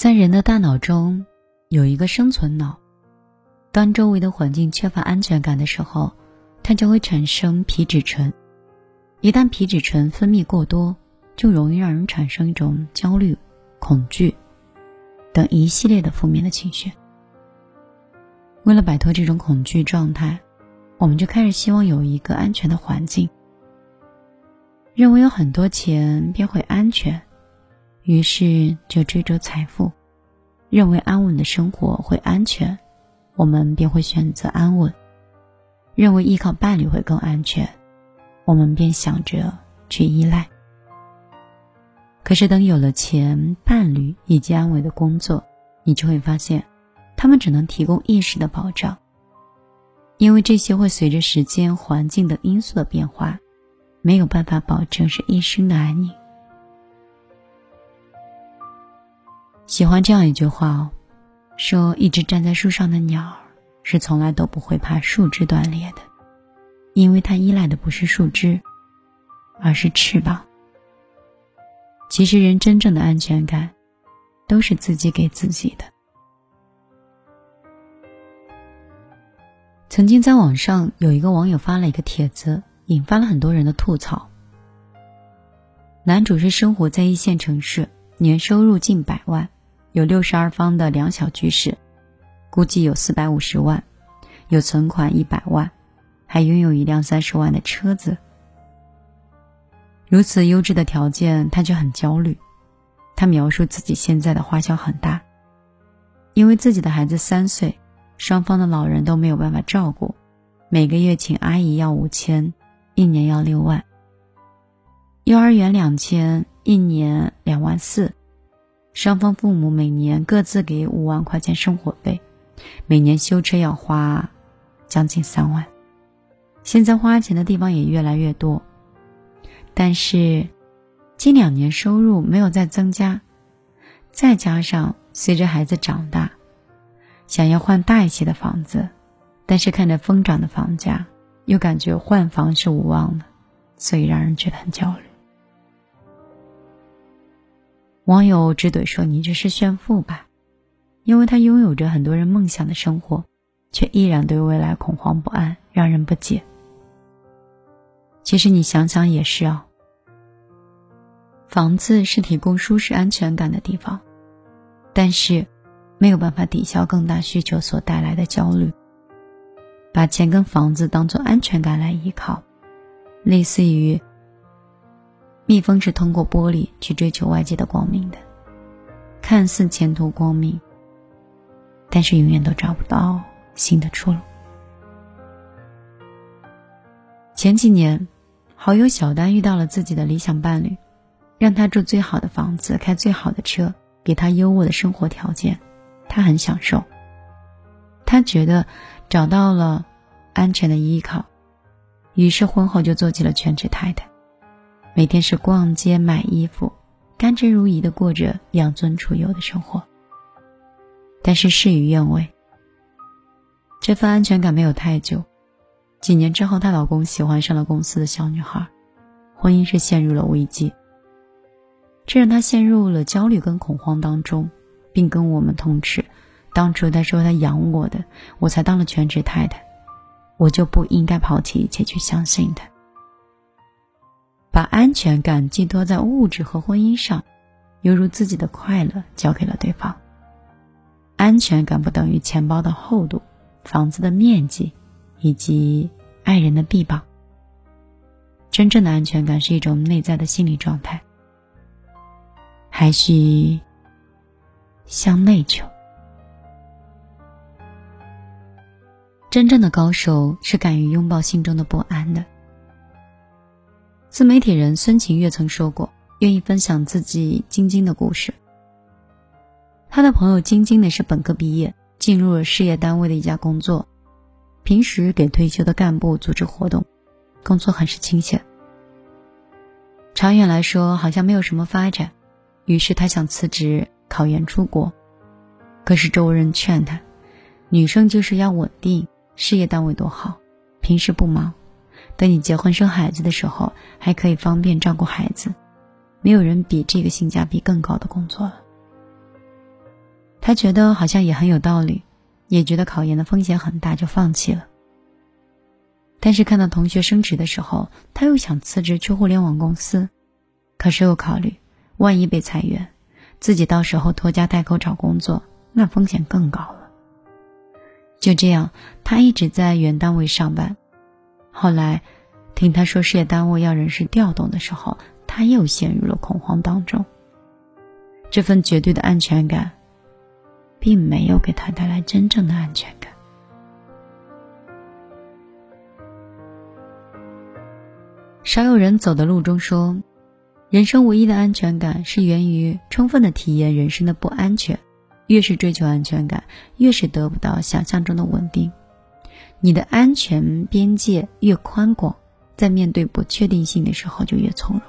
在人的大脑中，有一个生存脑。当周围的环境缺乏安全感的时候，它就会产生皮质醇。一旦皮质醇分泌过多，就容易让人产生一种焦虑、恐惧等一系列的负面的情绪。为了摆脱这种恐惧状态，我们就开始希望有一个安全的环境，认为有很多钱便会安全，于是就追逐财富；认为安稳的生活会安全，我们便会选择安稳；认为依靠伴侣会更安全，我们便想着去依赖。可是等有了钱、伴侣以及安稳的工作，你就会发现。他们只能提供一时的保障，因为这些会随着时间、环境等因素的变化，没有办法保证是一生的安宁。喜欢这样一句话哦，说一只站在树上的鸟是从来都不会怕树枝断裂的，因为它依赖的不是树枝，而是翅膀。其实，人真正的安全感，都是自己给自己的。曾经在网上有一个网友发了一个帖子，引发了很多人的吐槽。男主是生活在一线城市，年收入近百万，有六十二方的两小居室，估计有四百五十万，有存款一百万，还拥有一辆三十万的车子。如此优质的条件，他却很焦虑。他描述自己现在的花销很大，因为自己的孩子三岁。双方的老人都没有办法照顾，每个月请阿姨要五千，一年要六万。幼儿园两千，一年两万四。双方父母每年各自给五万块钱生活费，每年修车要花将近三万。现在花钱的地方也越来越多，但是近两年收入没有再增加，再加上随着孩子长大。想要换大一些的房子，但是看着疯涨的房价，又感觉换房是无望的，所以让人觉得很焦虑。网友只怼说：“你这是炫富吧？”因为他拥有着很多人梦想的生活，却依然对未来恐慌不安，让人不解。其实你想想也是啊，房子是提供舒适安全感的地方，但是。没有办法抵消更大需求所带来的焦虑，把钱跟房子当做安全感来依靠，类似于蜜蜂是通过玻璃去追求外界的光明的，看似前途光明，但是永远都找不到新的出路。前几年，好友小丹遇到了自己的理想伴侣，让他住最好的房子，开最好的车，给他优渥的生活条件。他很享受，他觉得找到了安全的依靠，于是婚后就做起了全职太太，每天是逛街买衣服，甘之如饴的过着养尊处优的生活。但是事与愿违，这份安全感没有太久，几年之后，她老公喜欢上了公司的小女孩，婚姻是陷入了危机，这让她陷入了焦虑跟恐慌当中。并跟我们痛斥，当初他说他养我的，我才当了全职太太，我就不应该抛弃一切去相信他。安全感寄托在物质和婚姻上，犹如自己的快乐交给了对方。安全感不等于钱包的厚度、房子的面积以及爱人的臂膀。真正的安全感是一种内在的心理状态，还需。向内求。真正的高手是敢于拥抱心中的不安的。自媒体人孙晴月曾说过，愿意分享自己晶晶的故事。他的朋友晶晶呢是本科毕业，进入了事业单位的一家工作，平时给退休的干部组织活动，工作很是清闲。长远来说，好像没有什么发展，于是他想辞职。考研出国，可是周围人劝他，女生就是要稳定，事业单位多好，平时不忙，等你结婚生孩子的时候，还可以方便照顾孩子，没有人比这个性价比更高的工作了。他觉得好像也很有道理，也觉得考研的风险很大，就放弃了。但是看到同学升职的时候，他又想辞职去互联网公司，可是又考虑，万一被裁员，自己到时候拖家带口找工作，那风险更高了。就这样，他一直在原单位上班。后来，听他说事业单位要人事调动的时候，他又陷入了恐慌当中。这份绝对的安全感，并没有给他带来真正的安全感。少有人走的路中说，人生唯一的安全感是源于充分的体验人生的不安全。越是追求安全感，越是得不到想象中的稳定。你的安全边界越宽广，在面对不确定性的时候就越从容，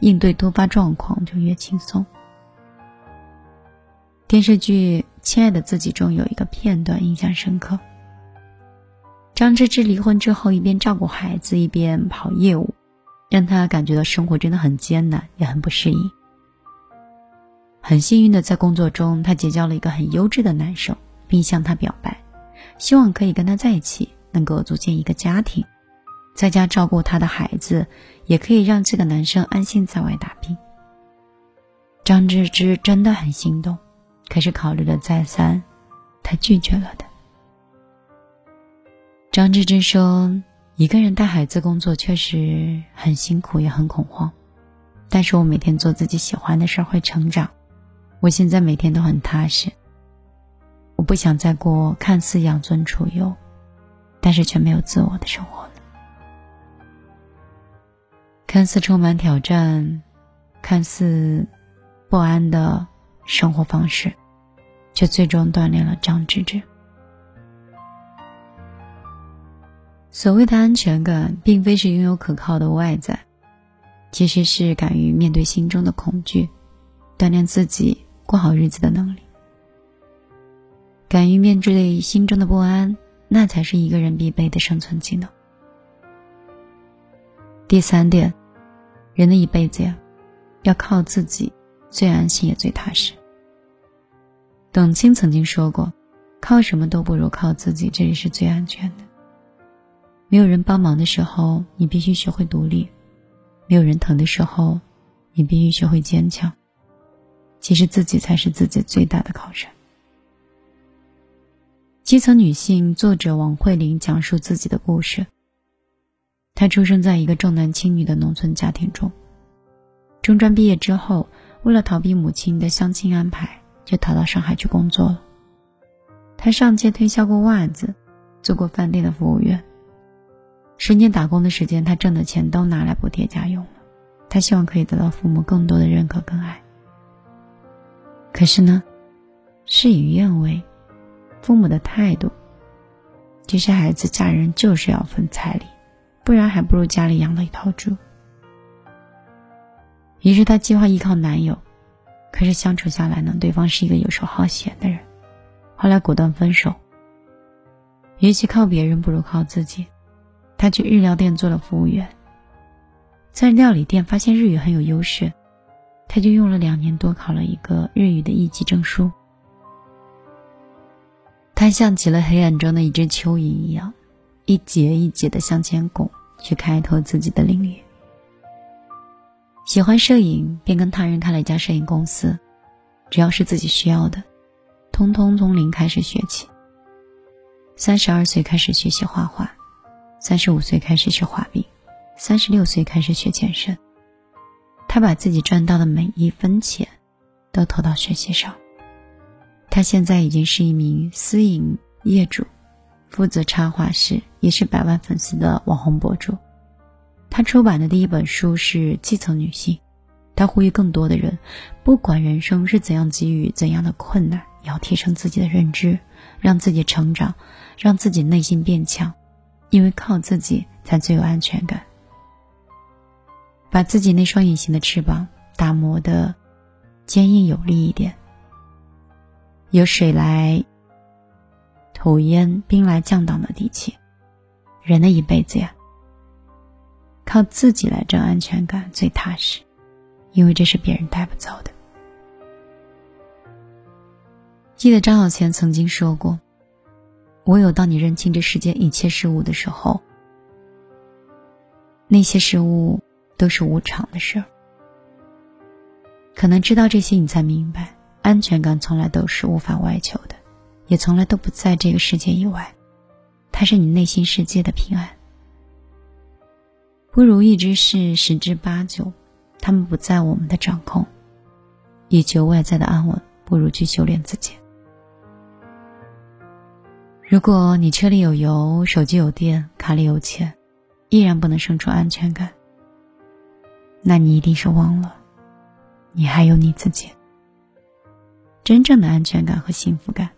应对突发状况就越轻松。电视剧《亲爱的自己》中有一个片段印象深刻：张芝芝离婚之后，一边照顾孩子，一边跑业务，让她感觉到生活真的很艰难，也很不适应。很幸运的，在工作中，她结交了一个很优质的男生，并向他表白，希望可以跟他在一起，能够组建一个家庭，在家照顾他的孩子，也可以让这个男生安心在外打拼。张芝芝真的很心动，可是考虑了再三，她拒绝了的。张芝芝说：“一个人带孩子工作确实很辛苦，也很恐慌，但是我每天做自己喜欢的事儿，会成长。”我现在每天都很踏实。我不想再过看似养尊处优，但是却没有自我的生活了。看似充满挑战，看似不安的生活方式，却最终锻炼了张芝芝。所谓的安全感，并非是拥有可靠的外在，其实是敢于面对心中的恐惧，锻炼自己。过好日子的能力，敢于面对心中的不安，那才是一个人必备的生存技能。第三点，人的一辈子呀，要靠自己，最安心也最踏实。董卿曾经说过：“靠什么都不如靠自己，这里是最安全的。没有人帮忙的时候，你必须学会独立；没有人疼的时候，你必须学会坚强。”其实自己才是自己最大的靠山。基层女性作者王慧玲讲述自己的故事。她出生在一个重男轻女的农村家庭中。中专毕业之后，为了逃避母亲的相亲安排，就逃到上海去工作了。她上街推销过袜子，做过饭店的服务员。十年打工的时间，她挣的钱都拿来补贴家用了。她希望可以得到父母更多的认可跟爱。可是呢，事与愿违，父母的态度，这些孩子嫁人就是要分彩礼，不然还不如家里养了一头猪。于是她计划依靠男友，可是相处下来呢，对方是一个游手好闲的人，后来果断分手。与其靠别人，不如靠自己。她去日料店做了服务员，在料理店发现日语很有优势。他就用了两年多考了一个日语的一级证书。他像极了黑暗中的一只蚯蚓一样，一节一节的向前拱，去开拓自己的领域。喜欢摄影，便跟他人开了一家摄影公司，只要是自己需要的，通通从零开始学起。三十二岁开始学习画画，三十五岁开始学滑冰，三十六岁开始学健身。他把自己赚到的每一分钱，都投到学习上。他现在已经是一名私营业主，负责插画师，也是百万粉丝的网红博主。他出版的第一本书是《基层女性》，他呼吁更多的人，不管人生是怎样给予怎样的困难，要提升自己的认知，让自己成长，让自己内心变强，因为靠自己才最有安全感。把自己那双隐形的翅膀打磨的坚硬有力一点，有水来土淹、兵来将挡的底气。人的一辈子呀，靠自己来挣安全感最踏实，因为这是别人带不走的。记得张小娴曾经说过：“唯有当你认清这世间一切事物的时候，那些事物都是无常的事儿。可能知道这些，你才明白，安全感从来都是无法外求的，也从来都不在这个世界以外。它是你内心世界的平安。不如意之事十之八九，他们不在我们的掌控。以求外在的安稳，不如去修炼自己。如果你车里有油，手机有电，卡里有钱，依然不能生出安全感，那你一定是忘了，你还有你自己。真正的安全感和幸福感，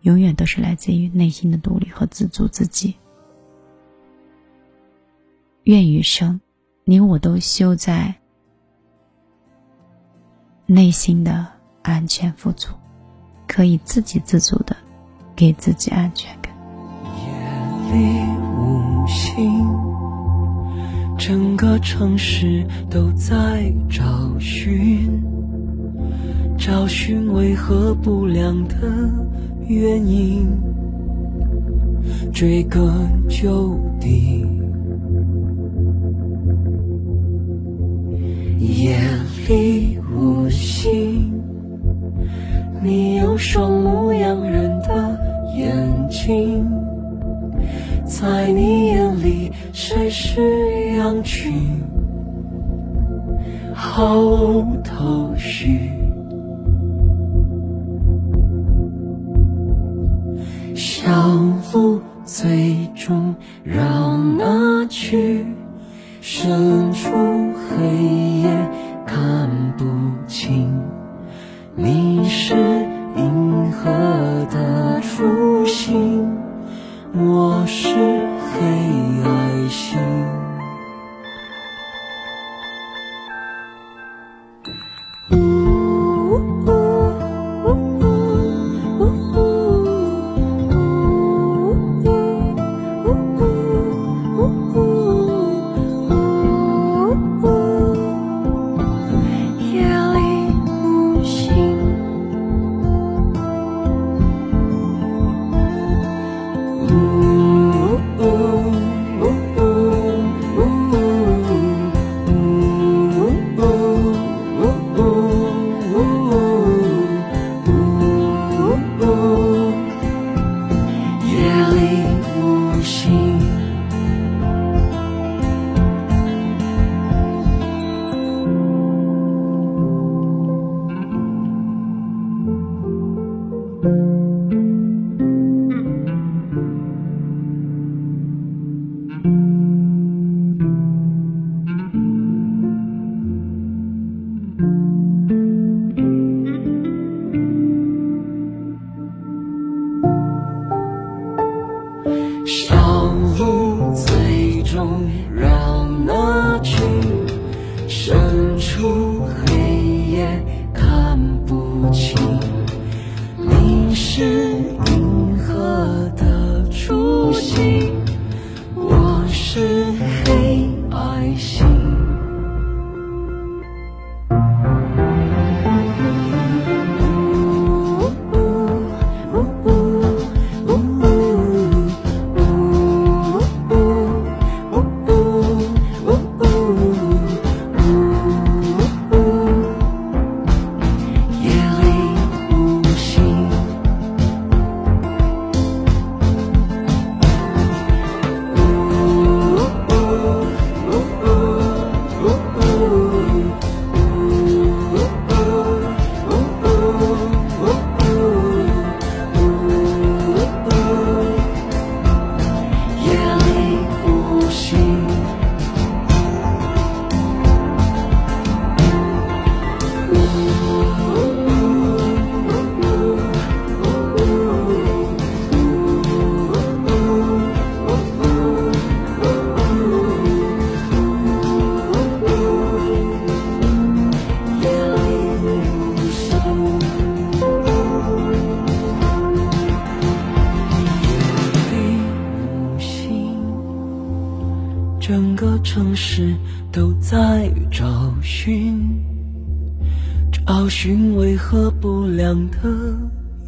永远都是来自于内心的独立和自足自己。愿余生，你我都修在内心的安全富足，可以自给自足的。给自己安全感。夜里无星，整个城市都在找寻，找寻为何不亮的原因，追根究底。夜里无星，你有双牧羊人的。眼睛，在你眼里，谁是羊群？毫无头绪。小路最终绕哪去？深处黑夜看不清，你是银河的。初心，我是黑爱心。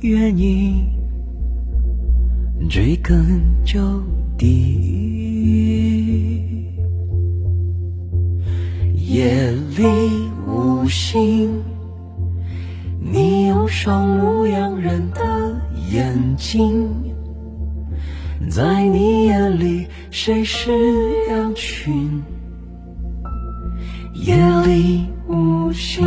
愿意，追根究底。夜里无星，你有双目养人的眼睛，在你眼里谁是羊群？夜里无星。